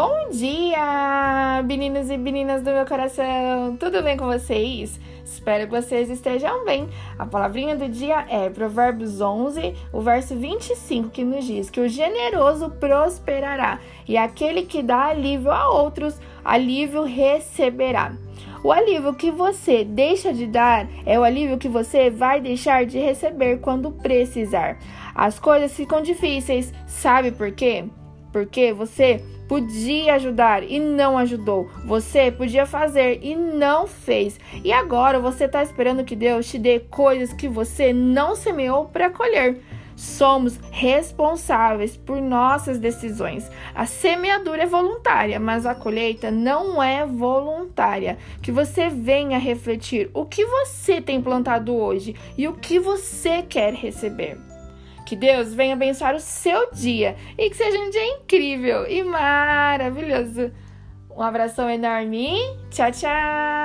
Bom dia, meninos e meninas do meu coração! Tudo bem com vocês? Espero que vocês estejam bem. A palavrinha do dia é Provérbios 11, o verso 25, que nos diz que o generoso prosperará e aquele que dá alívio a outros, alívio receberá. O alívio que você deixa de dar é o alívio que você vai deixar de receber quando precisar. As coisas ficam difíceis, sabe por quê? Porque você podia ajudar e não ajudou. Você podia fazer e não fez. E agora você está esperando que Deus te dê coisas que você não semeou para colher. Somos responsáveis por nossas decisões. A semeadura é voluntária, mas a colheita não é voluntária. Que você venha refletir o que você tem plantado hoje e o que você quer receber. Que Deus venha abençoar o seu dia e que seja um dia incrível e maravilhoso. Um abração enorme. Tchau, tchau.